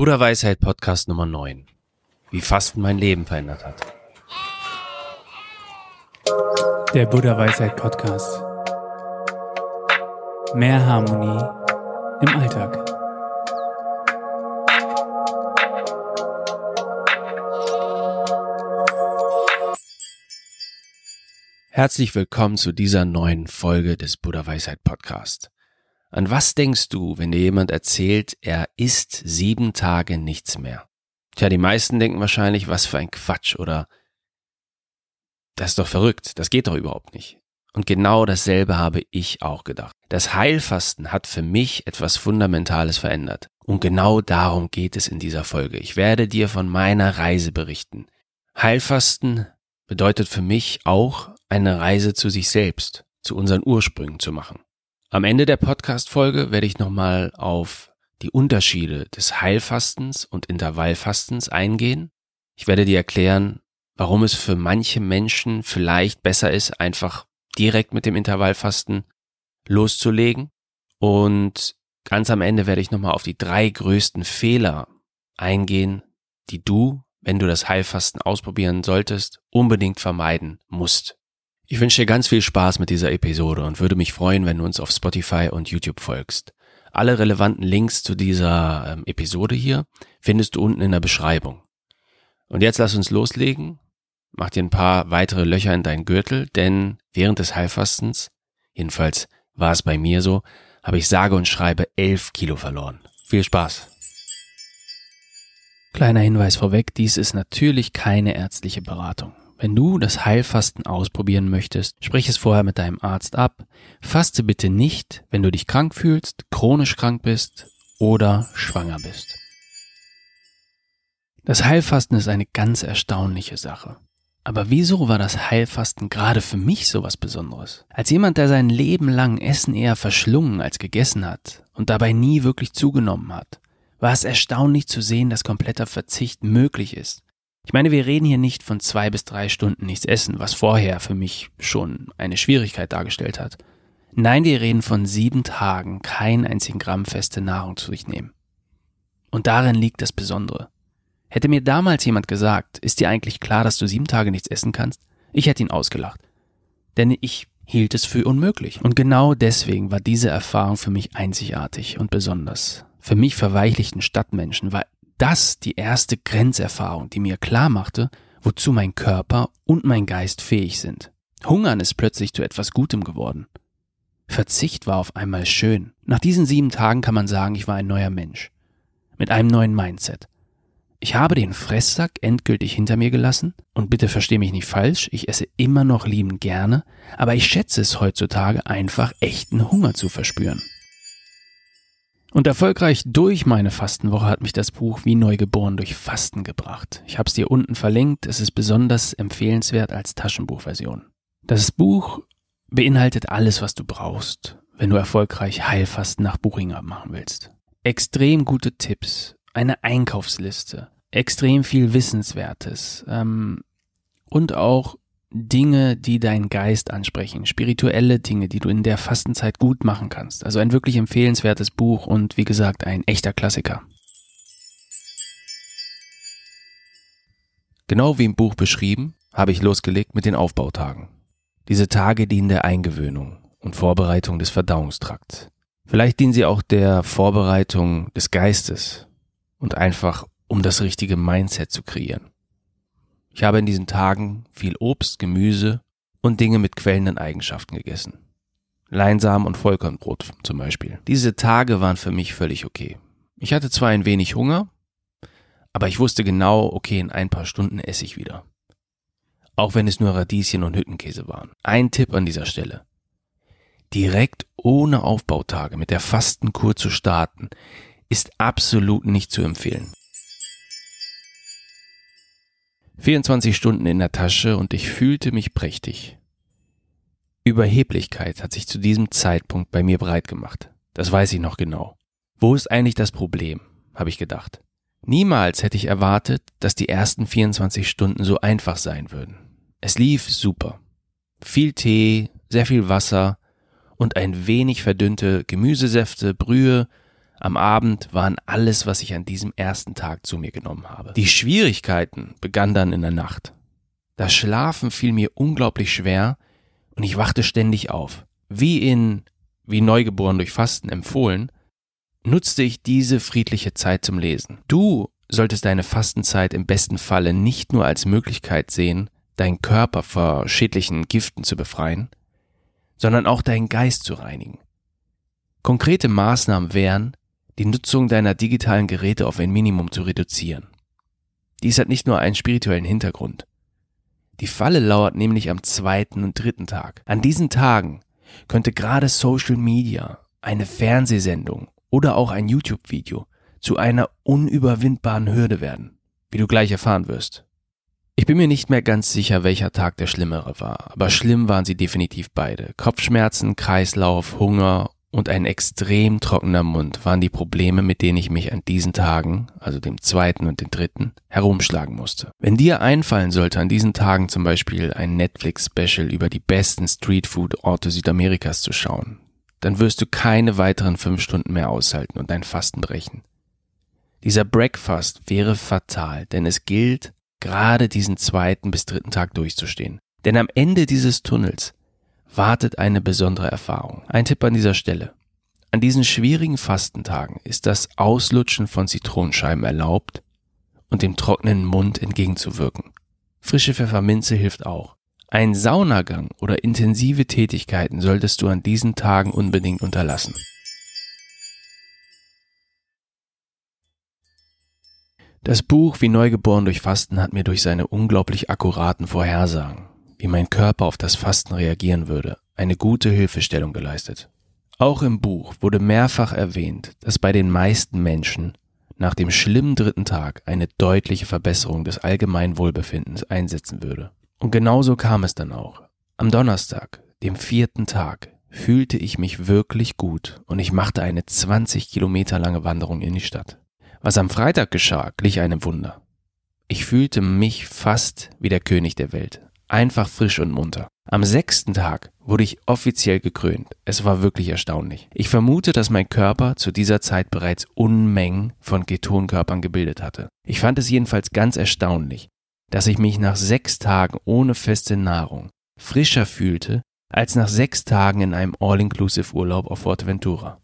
Buddha Weisheit Podcast Nummer 9. Wie Fasten mein Leben verändert hat. Der Buddha Weisheit Podcast. Mehr Harmonie im Alltag. Herzlich willkommen zu dieser neuen Folge des Buddha Weisheit Podcast. An was denkst du, wenn dir jemand erzählt, er isst sieben Tage nichts mehr? Tja, die meisten denken wahrscheinlich, was für ein Quatsch oder das ist doch verrückt, das geht doch überhaupt nicht. Und genau dasselbe habe ich auch gedacht. Das Heilfasten hat für mich etwas Fundamentales verändert. Und genau darum geht es in dieser Folge. Ich werde dir von meiner Reise berichten. Heilfasten bedeutet für mich auch eine Reise zu sich selbst, zu unseren Ursprüngen zu machen. Am Ende der Podcast-Folge werde ich nochmal auf die Unterschiede des Heilfastens und Intervallfastens eingehen. Ich werde dir erklären, warum es für manche Menschen vielleicht besser ist, einfach direkt mit dem Intervallfasten loszulegen. Und ganz am Ende werde ich nochmal auf die drei größten Fehler eingehen, die du, wenn du das Heilfasten ausprobieren solltest, unbedingt vermeiden musst. Ich wünsche dir ganz viel Spaß mit dieser Episode und würde mich freuen, wenn du uns auf Spotify und YouTube folgst. Alle relevanten Links zu dieser ähm, Episode hier findest du unten in der Beschreibung. Und jetzt lass uns loslegen. Mach dir ein paar weitere Löcher in deinen Gürtel, denn während des Heilfastens, jedenfalls war es bei mir so, habe ich sage und schreibe elf Kilo verloren. Viel Spaß! Kleiner Hinweis vorweg, dies ist natürlich keine ärztliche Beratung. Wenn du das Heilfasten ausprobieren möchtest, sprich es vorher mit deinem Arzt ab. Faste bitte nicht, wenn du dich krank fühlst, chronisch krank bist oder schwanger bist. Das Heilfasten ist eine ganz erstaunliche Sache. Aber wieso war das Heilfasten gerade für mich so was Besonderes? Als jemand, der sein Leben lang Essen eher verschlungen als gegessen hat und dabei nie wirklich zugenommen hat, war es erstaunlich zu sehen, dass kompletter Verzicht möglich ist ich meine, wir reden hier nicht von zwei bis drei Stunden nichts essen, was vorher für mich schon eine Schwierigkeit dargestellt hat. Nein, wir reden von sieben Tagen keinen einzigen Gramm feste Nahrung zu sich nehmen. Und darin liegt das Besondere. Hätte mir damals jemand gesagt, ist dir eigentlich klar, dass du sieben Tage nichts essen kannst? Ich hätte ihn ausgelacht. Denn ich hielt es für unmöglich. Und genau deswegen war diese Erfahrung für mich einzigartig und besonders. Für mich verweichlichten Stadtmenschen war das die erste Grenzerfahrung, die mir klar machte, wozu mein Körper und mein Geist fähig sind. Hungern ist plötzlich zu etwas Gutem geworden. Verzicht war auf einmal schön. Nach diesen sieben Tagen kann man sagen, ich war ein neuer Mensch. Mit einem neuen Mindset. Ich habe den Fresssack endgültig hinter mir gelassen und bitte versteh mich nicht falsch, ich esse immer noch liebend gerne, aber ich schätze es heutzutage einfach echten Hunger zu verspüren. Und erfolgreich durch meine Fastenwoche hat mich das Buch Wie Neugeboren durch Fasten gebracht. Ich habe es dir unten verlinkt. Es ist besonders empfehlenswert als Taschenbuchversion. Das Buch beinhaltet alles, was du brauchst, wenn du erfolgreich Heilfasten nach Buchinger machen willst. Extrem gute Tipps, eine Einkaufsliste, extrem viel Wissenswertes ähm, und auch Dinge, die deinen Geist ansprechen, spirituelle Dinge, die du in der Fastenzeit gut machen kannst. Also ein wirklich empfehlenswertes Buch und wie gesagt ein echter Klassiker. Genau wie im Buch beschrieben, habe ich losgelegt mit den Aufbautagen. Diese Tage dienen der Eingewöhnung und Vorbereitung des Verdauungstrakts. Vielleicht dienen sie auch der Vorbereitung des Geistes und einfach um das richtige Mindset zu kreieren. Ich habe in diesen Tagen viel Obst, Gemüse und Dinge mit quellenden Eigenschaften gegessen. Leinsamen und Vollkornbrot zum Beispiel. Diese Tage waren für mich völlig okay. Ich hatte zwar ein wenig Hunger, aber ich wusste genau, okay, in ein paar Stunden esse ich wieder. Auch wenn es nur Radieschen und Hüttenkäse waren. Ein Tipp an dieser Stelle. Direkt ohne Aufbautage mit der Fastenkur zu starten, ist absolut nicht zu empfehlen. 24 Stunden in der Tasche und ich fühlte mich prächtig. Überheblichkeit hat sich zu diesem Zeitpunkt bei mir breit gemacht. Das weiß ich noch genau. Wo ist eigentlich das Problem? habe ich gedacht. Niemals hätte ich erwartet, dass die ersten 24 Stunden so einfach sein würden. Es lief super. Viel Tee, sehr viel Wasser und ein wenig verdünnte Gemüsesäfte, Brühe, am Abend waren alles, was ich an diesem ersten Tag zu mir genommen habe. Die Schwierigkeiten begannen dann in der Nacht. Das Schlafen fiel mir unglaublich schwer und ich wachte ständig auf. Wie in Wie Neugeboren durch Fasten empfohlen, nutzte ich diese friedliche Zeit zum Lesen. Du solltest deine Fastenzeit im besten Falle nicht nur als Möglichkeit sehen, deinen Körper vor schädlichen Giften zu befreien, sondern auch deinen Geist zu reinigen. Konkrete Maßnahmen wären, die Nutzung deiner digitalen Geräte auf ein Minimum zu reduzieren. Dies hat nicht nur einen spirituellen Hintergrund. Die Falle lauert nämlich am zweiten und dritten Tag. An diesen Tagen könnte gerade Social Media, eine Fernsehsendung oder auch ein YouTube-Video zu einer unüberwindbaren Hürde werden, wie du gleich erfahren wirst. Ich bin mir nicht mehr ganz sicher, welcher Tag der schlimmere war, aber schlimm waren sie definitiv beide. Kopfschmerzen, Kreislauf, Hunger und ein extrem trockener Mund waren die Probleme, mit denen ich mich an diesen Tagen, also dem zweiten und dem dritten, herumschlagen musste. Wenn dir einfallen sollte, an diesen Tagen zum Beispiel ein Netflix-Special über die besten Streetfood-Orte Südamerikas zu schauen, dann wirst du keine weiteren fünf Stunden mehr aushalten und dein Fasten brechen. Dieser Breakfast wäre fatal, denn es gilt, gerade diesen zweiten bis dritten Tag durchzustehen. Denn am Ende dieses Tunnels wartet eine besondere Erfahrung. Ein Tipp an dieser Stelle. An diesen schwierigen Fastentagen ist das Auslutschen von Zitronenscheiben erlaubt und dem trockenen Mund entgegenzuwirken. Frische Pfefferminze hilft auch. Ein Saunagang oder intensive Tätigkeiten solltest du an diesen Tagen unbedingt unterlassen. Das Buch Wie Neugeboren durch Fasten hat mir durch seine unglaublich akkuraten Vorhersagen wie mein Körper auf das Fasten reagieren würde, eine gute Hilfestellung geleistet. Auch im Buch wurde mehrfach erwähnt, dass bei den meisten Menschen nach dem schlimmen dritten Tag eine deutliche Verbesserung des allgemeinen Wohlbefindens einsetzen würde. Und genauso kam es dann auch. Am Donnerstag, dem vierten Tag, fühlte ich mich wirklich gut und ich machte eine 20 Kilometer lange Wanderung in die Stadt. Was am Freitag geschah, glich einem Wunder. Ich fühlte mich fast wie der König der Welt, einfach frisch und munter. Am sechsten Tag wurde ich offiziell gekrönt. Es war wirklich erstaunlich. Ich vermute, dass mein Körper zu dieser Zeit bereits Unmengen von Ketonkörpern gebildet hatte. Ich fand es jedenfalls ganz erstaunlich, dass ich mich nach sechs Tagen ohne feste Nahrung frischer fühlte als nach sechs Tagen in einem All-Inclusive-Urlaub auf Forteventura.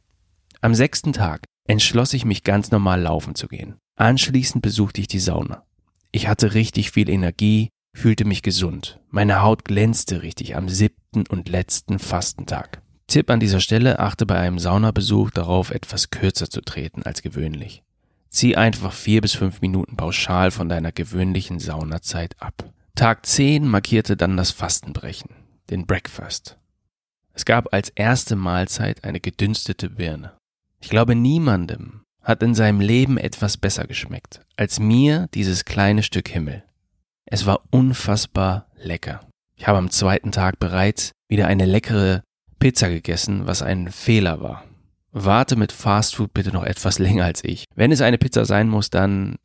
Am sechsten Tag entschloss ich mich ganz normal laufen zu gehen. Anschließend besuchte ich die Sauna. Ich hatte richtig viel Energie, fühlte mich gesund. Meine Haut glänzte richtig am siebten und letzten Fastentag. Tipp an dieser Stelle, achte bei einem Saunabesuch darauf, etwas kürzer zu treten als gewöhnlich. Zieh einfach vier bis fünf Minuten pauschal von deiner gewöhnlichen Saunazeit ab. Tag 10 markierte dann das Fastenbrechen, den Breakfast. Es gab als erste Mahlzeit eine gedünstete Birne. Ich glaube, niemandem hat in seinem Leben etwas besser geschmeckt als mir dieses kleine Stück Himmel. Es war unfassbar lecker. Ich habe am zweiten Tag bereits wieder eine leckere Pizza gegessen, was ein Fehler war. Warte mit Fastfood bitte noch etwas länger als ich. Wenn es eine Pizza sein muss, dann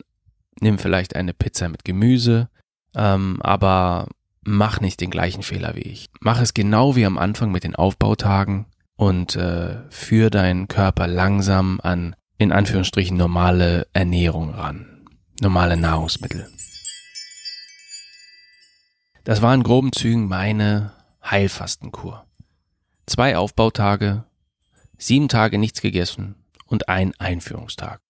nimm vielleicht eine Pizza mit Gemüse, ähm, aber mach nicht den gleichen Fehler wie ich. Mach es genau wie am Anfang mit den Aufbautagen und äh, führ deinen Körper langsam an in Anführungsstrichen normale Ernährung ran, normale Nahrungsmittel. Das war in groben Zügen meine Heilfastenkur. Zwei Aufbautage, sieben Tage nichts gegessen und ein Einführungstag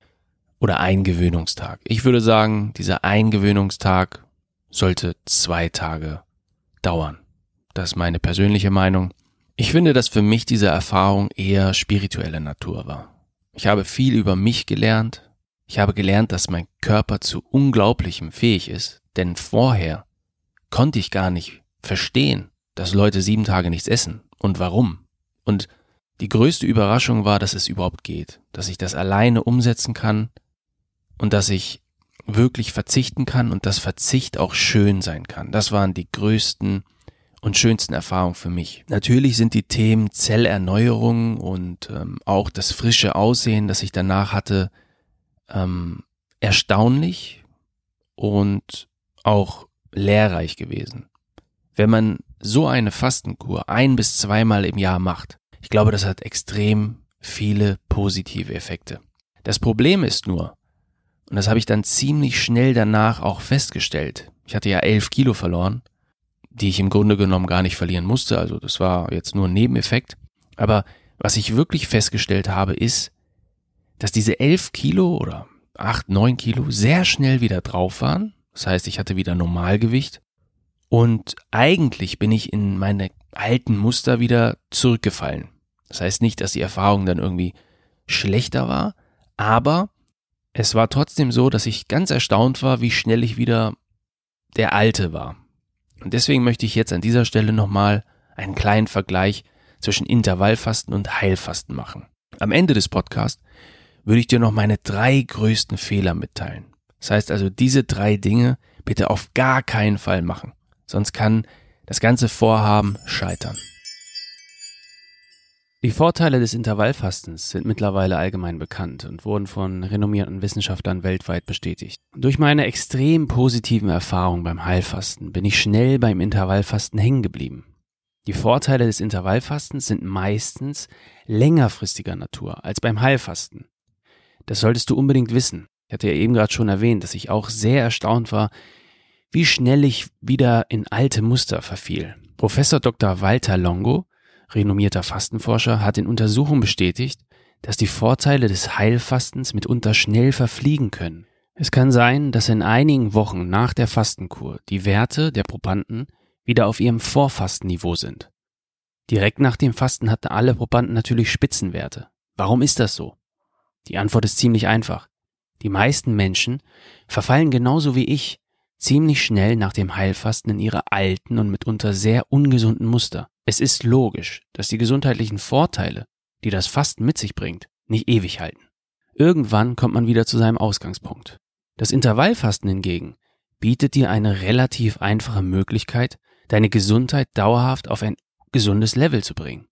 oder Eingewöhnungstag. Ich würde sagen, dieser Eingewöhnungstag sollte zwei Tage dauern. Das ist meine persönliche Meinung. Ich finde, dass für mich diese Erfahrung eher spirituelle Natur war. Ich habe viel über mich gelernt. Ich habe gelernt, dass mein Körper zu Unglaublichem fähig ist, denn vorher konnte ich gar nicht verstehen, dass Leute sieben Tage nichts essen und warum. Und die größte Überraschung war, dass es überhaupt geht, dass ich das alleine umsetzen kann und dass ich wirklich verzichten kann und dass Verzicht auch schön sein kann. Das waren die größten und schönsten Erfahrungen für mich. Natürlich sind die Themen Zellerneuerung und ähm, auch das frische Aussehen, das ich danach hatte, ähm, erstaunlich und auch lehrreich gewesen. Wenn man so eine Fastenkur ein bis zweimal im Jahr macht, ich glaube, das hat extrem viele positive Effekte. Das Problem ist nur, und das habe ich dann ziemlich schnell danach auch festgestellt, ich hatte ja elf Kilo verloren, die ich im Grunde genommen gar nicht verlieren musste, also das war jetzt nur ein Nebeneffekt, aber was ich wirklich festgestellt habe, ist, dass diese elf Kilo oder acht, neun Kilo sehr schnell wieder drauf waren. Das heißt, ich hatte wieder Normalgewicht. Und eigentlich bin ich in meine alten Muster wieder zurückgefallen. Das heißt nicht, dass die Erfahrung dann irgendwie schlechter war, aber es war trotzdem so, dass ich ganz erstaunt war, wie schnell ich wieder der Alte war. Und deswegen möchte ich jetzt an dieser Stelle nochmal einen kleinen Vergleich zwischen Intervallfasten und Heilfasten machen. Am Ende des Podcasts würde ich dir noch meine drei größten Fehler mitteilen. Das heißt also, diese drei Dinge bitte auf gar keinen Fall machen. Sonst kann das ganze Vorhaben scheitern. Die Vorteile des Intervallfastens sind mittlerweile allgemein bekannt und wurden von renommierten Wissenschaftlern weltweit bestätigt. Durch meine extrem positiven Erfahrungen beim Heilfasten bin ich schnell beim Intervallfasten hängen geblieben. Die Vorteile des Intervallfastens sind meistens längerfristiger Natur als beim Heilfasten. Das solltest du unbedingt wissen. Ich hatte ja eben gerade schon erwähnt, dass ich auch sehr erstaunt war, wie schnell ich wieder in alte Muster verfiel. Professor Dr. Walter Longo, renommierter Fastenforscher, hat in Untersuchungen bestätigt, dass die Vorteile des Heilfastens mitunter schnell verfliegen können. Es kann sein, dass in einigen Wochen nach der Fastenkur die Werte der Probanden wieder auf ihrem Vorfastenniveau sind. Direkt nach dem Fasten hatten alle Probanden natürlich Spitzenwerte. Warum ist das so? Die Antwort ist ziemlich einfach. Die meisten Menschen verfallen genauso wie ich ziemlich schnell nach dem Heilfasten in ihre alten und mitunter sehr ungesunden Muster. Es ist logisch, dass die gesundheitlichen Vorteile, die das Fasten mit sich bringt, nicht ewig halten. Irgendwann kommt man wieder zu seinem Ausgangspunkt. Das Intervallfasten hingegen bietet dir eine relativ einfache Möglichkeit, deine Gesundheit dauerhaft auf ein gesundes Level zu bringen.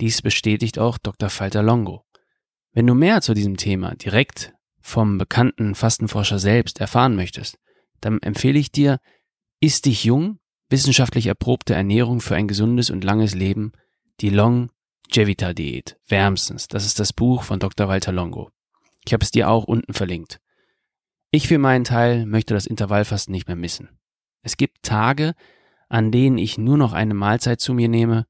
Dies bestätigt auch Dr. Falter Longo. Wenn du mehr zu diesem Thema direkt vom bekannten Fastenforscher selbst erfahren möchtest, dann empfehle ich dir Ist dich jung, wissenschaftlich erprobte Ernährung für ein gesundes und langes Leben, die Longevita Diät, wärmstens. Das ist das Buch von Dr. Walter Longo. Ich habe es dir auch unten verlinkt. Ich für meinen Teil möchte das Intervallfasten nicht mehr missen. Es gibt Tage, an denen ich nur noch eine Mahlzeit zu mir nehme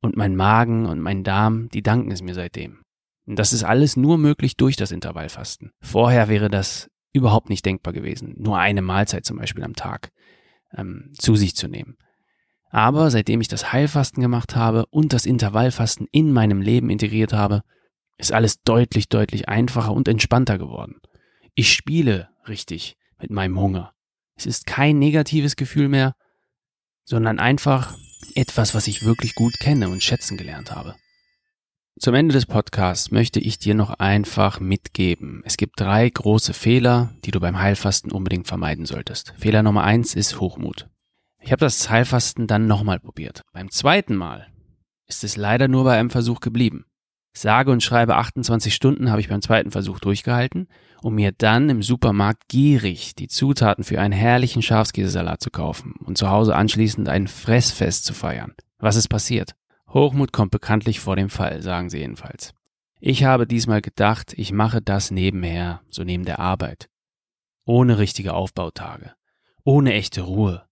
und mein Magen und mein Darm, die danken es mir seitdem. Das ist alles nur möglich durch das Intervallfasten. Vorher wäre das überhaupt nicht denkbar gewesen, nur eine Mahlzeit zum Beispiel am Tag ähm, zu sich zu nehmen. Aber seitdem ich das Heilfasten gemacht habe und das Intervallfasten in meinem Leben integriert habe, ist alles deutlich, deutlich einfacher und entspannter geworden. Ich spiele richtig mit meinem Hunger. Es ist kein negatives Gefühl mehr, sondern einfach etwas, was ich wirklich gut kenne und schätzen gelernt habe. Zum Ende des Podcasts möchte ich dir noch einfach mitgeben. Es gibt drei große Fehler, die du beim Heilfasten unbedingt vermeiden solltest. Fehler Nummer eins ist Hochmut. Ich habe das Heilfasten dann nochmal probiert. Beim zweiten Mal ist es leider nur bei einem Versuch geblieben. Sage und schreibe 28 Stunden habe ich beim zweiten Versuch durchgehalten, um mir dann im Supermarkt gierig die Zutaten für einen herrlichen Schafskäsesalat zu kaufen und zu Hause anschließend ein Fressfest zu feiern. Was ist passiert? Hochmut kommt bekanntlich vor dem Fall, sagen sie jedenfalls. Ich habe diesmal gedacht, ich mache das nebenher, so neben der Arbeit. Ohne richtige Aufbautage. Ohne echte Ruhe.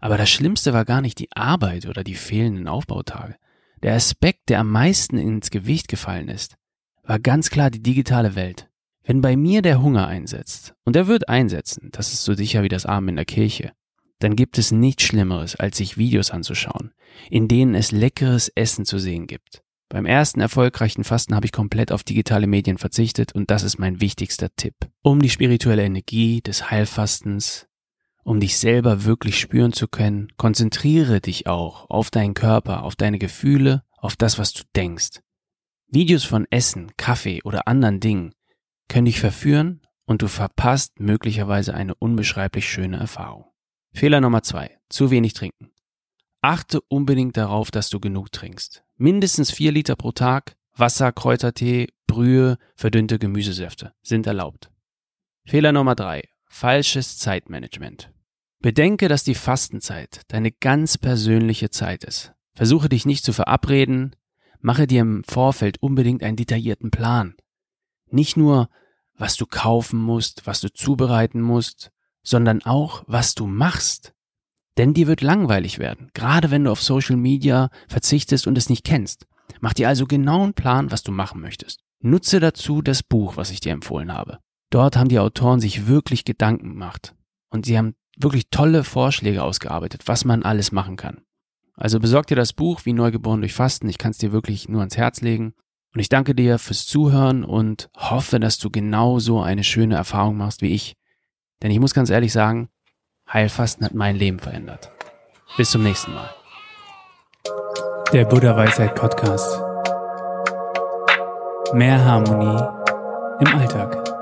Aber das Schlimmste war gar nicht die Arbeit oder die fehlenden Aufbautage. Der Aspekt, der am meisten ins Gewicht gefallen ist, war ganz klar die digitale Welt. Wenn bei mir der Hunger einsetzt, und er wird einsetzen, das ist so sicher wie das Abend in der Kirche, dann gibt es nichts Schlimmeres, als sich Videos anzuschauen, in denen es leckeres Essen zu sehen gibt. Beim ersten erfolgreichen Fasten habe ich komplett auf digitale Medien verzichtet und das ist mein wichtigster Tipp. Um die spirituelle Energie des Heilfastens, um dich selber wirklich spüren zu können, konzentriere dich auch auf deinen Körper, auf deine Gefühle, auf das, was du denkst. Videos von Essen, Kaffee oder anderen Dingen können dich verführen und du verpasst möglicherweise eine unbeschreiblich schöne Erfahrung. Fehler Nummer zwei. Zu wenig trinken. Achte unbedingt darauf, dass du genug trinkst. Mindestens vier Liter pro Tag. Wasser, Kräutertee, Brühe, verdünnte Gemüsesäfte sind erlaubt. Fehler Nummer drei. Falsches Zeitmanagement. Bedenke, dass die Fastenzeit deine ganz persönliche Zeit ist. Versuche dich nicht zu verabreden. Mache dir im Vorfeld unbedingt einen detaillierten Plan. Nicht nur was du kaufen musst, was du zubereiten musst, sondern auch, was du machst. Denn dir wird langweilig werden, gerade wenn du auf Social Media verzichtest und es nicht kennst. Mach dir also genau einen Plan, was du machen möchtest. Nutze dazu das Buch, was ich dir empfohlen habe. Dort haben die Autoren sich wirklich Gedanken gemacht. Und sie haben wirklich tolle Vorschläge ausgearbeitet, was man alles machen kann. Also besorg dir das Buch wie Neugeboren durch Fasten. Ich kann es dir wirklich nur ans Herz legen. Und ich danke dir fürs Zuhören und hoffe, dass du genauso eine schöne Erfahrung machst wie ich. Denn ich muss ganz ehrlich sagen, Heilfasten hat mein Leben verändert. Bis zum nächsten Mal. Der Buddha Weisheit Podcast. Mehr Harmonie im Alltag.